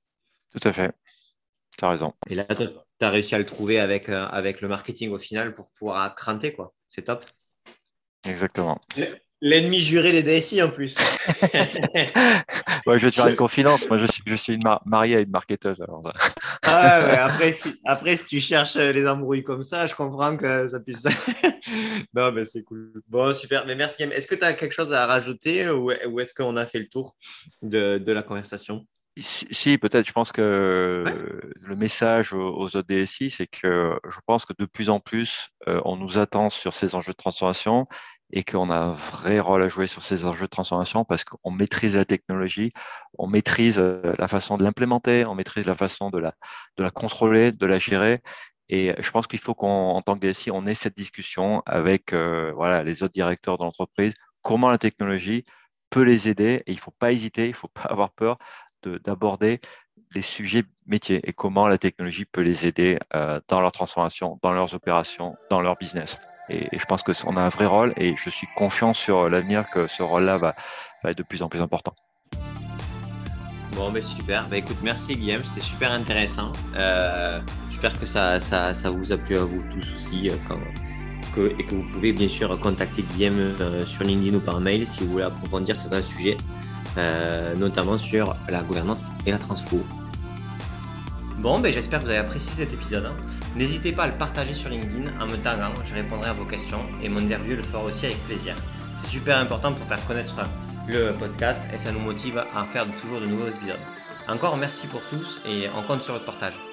Tout à fait. Tu as raison. Et là, tu as réussi à le trouver avec, avec le marketing au final pour pouvoir cranter. Quoi. C'est top. Exactement. L'ennemi juré des DSI en plus. ouais, je vais te faire une confidence. Moi, je suis, je suis une mariée à une marketeuse. Alors... ah, ouais, après, si, après, si tu cherches les embrouilles comme ça, je comprends que ça puisse. non, mais c'est cool. Bon, super. Mais merci. Est-ce que tu as quelque chose à rajouter ou, est-ce qu'on a fait le tour de, de la conversation? Si, peut-être, je pense que le message aux autres DSI, c'est que je pense que de plus en plus, euh, on nous attend sur ces enjeux de transformation et qu'on a un vrai rôle à jouer sur ces enjeux de transformation parce qu'on maîtrise la technologie, on maîtrise euh, la façon de l'implémenter, on maîtrise la façon de la, de la contrôler, de la gérer. Et je pense qu'il faut qu'en tant que DSI, on ait cette discussion avec euh, voilà, les autres directeurs de l'entreprise, comment la technologie peut les aider? Et il ne faut pas hésiter, il ne faut pas avoir peur d'aborder les sujets métiers et comment la technologie peut les aider euh, dans leur transformation, dans leurs opérations, dans leur business. Et, je pense qu'on a un vrai rôle et je suis confiant sur l'avenir que ce rôle-là va, être de plus en plus important. Bon, ben super. Ben, écoute, merci Guillaume, c'était super intéressant. Euh, j'espère que ça, ça, ça, vous a plu à vous tous aussi. Euh, et que vous pouvez bien sûr contacter Guillaume euh, sur LinkedIn ou par mail si vous voulez approfondir certains sujets, notamment sur la gouvernance et la transfo. Bon, ben, j'espère que vous avez apprécié cet épisode. N'hésitez pas à le partager sur LinkedIn en me taguant, je répondrai à vos questions et mon interview le fera aussi avec plaisir. C'est super important pour faire connaître le podcast et ça nous motive à faire toujours de nouveaux épisodes. Encore merci pour tous et on compte sur votre partage.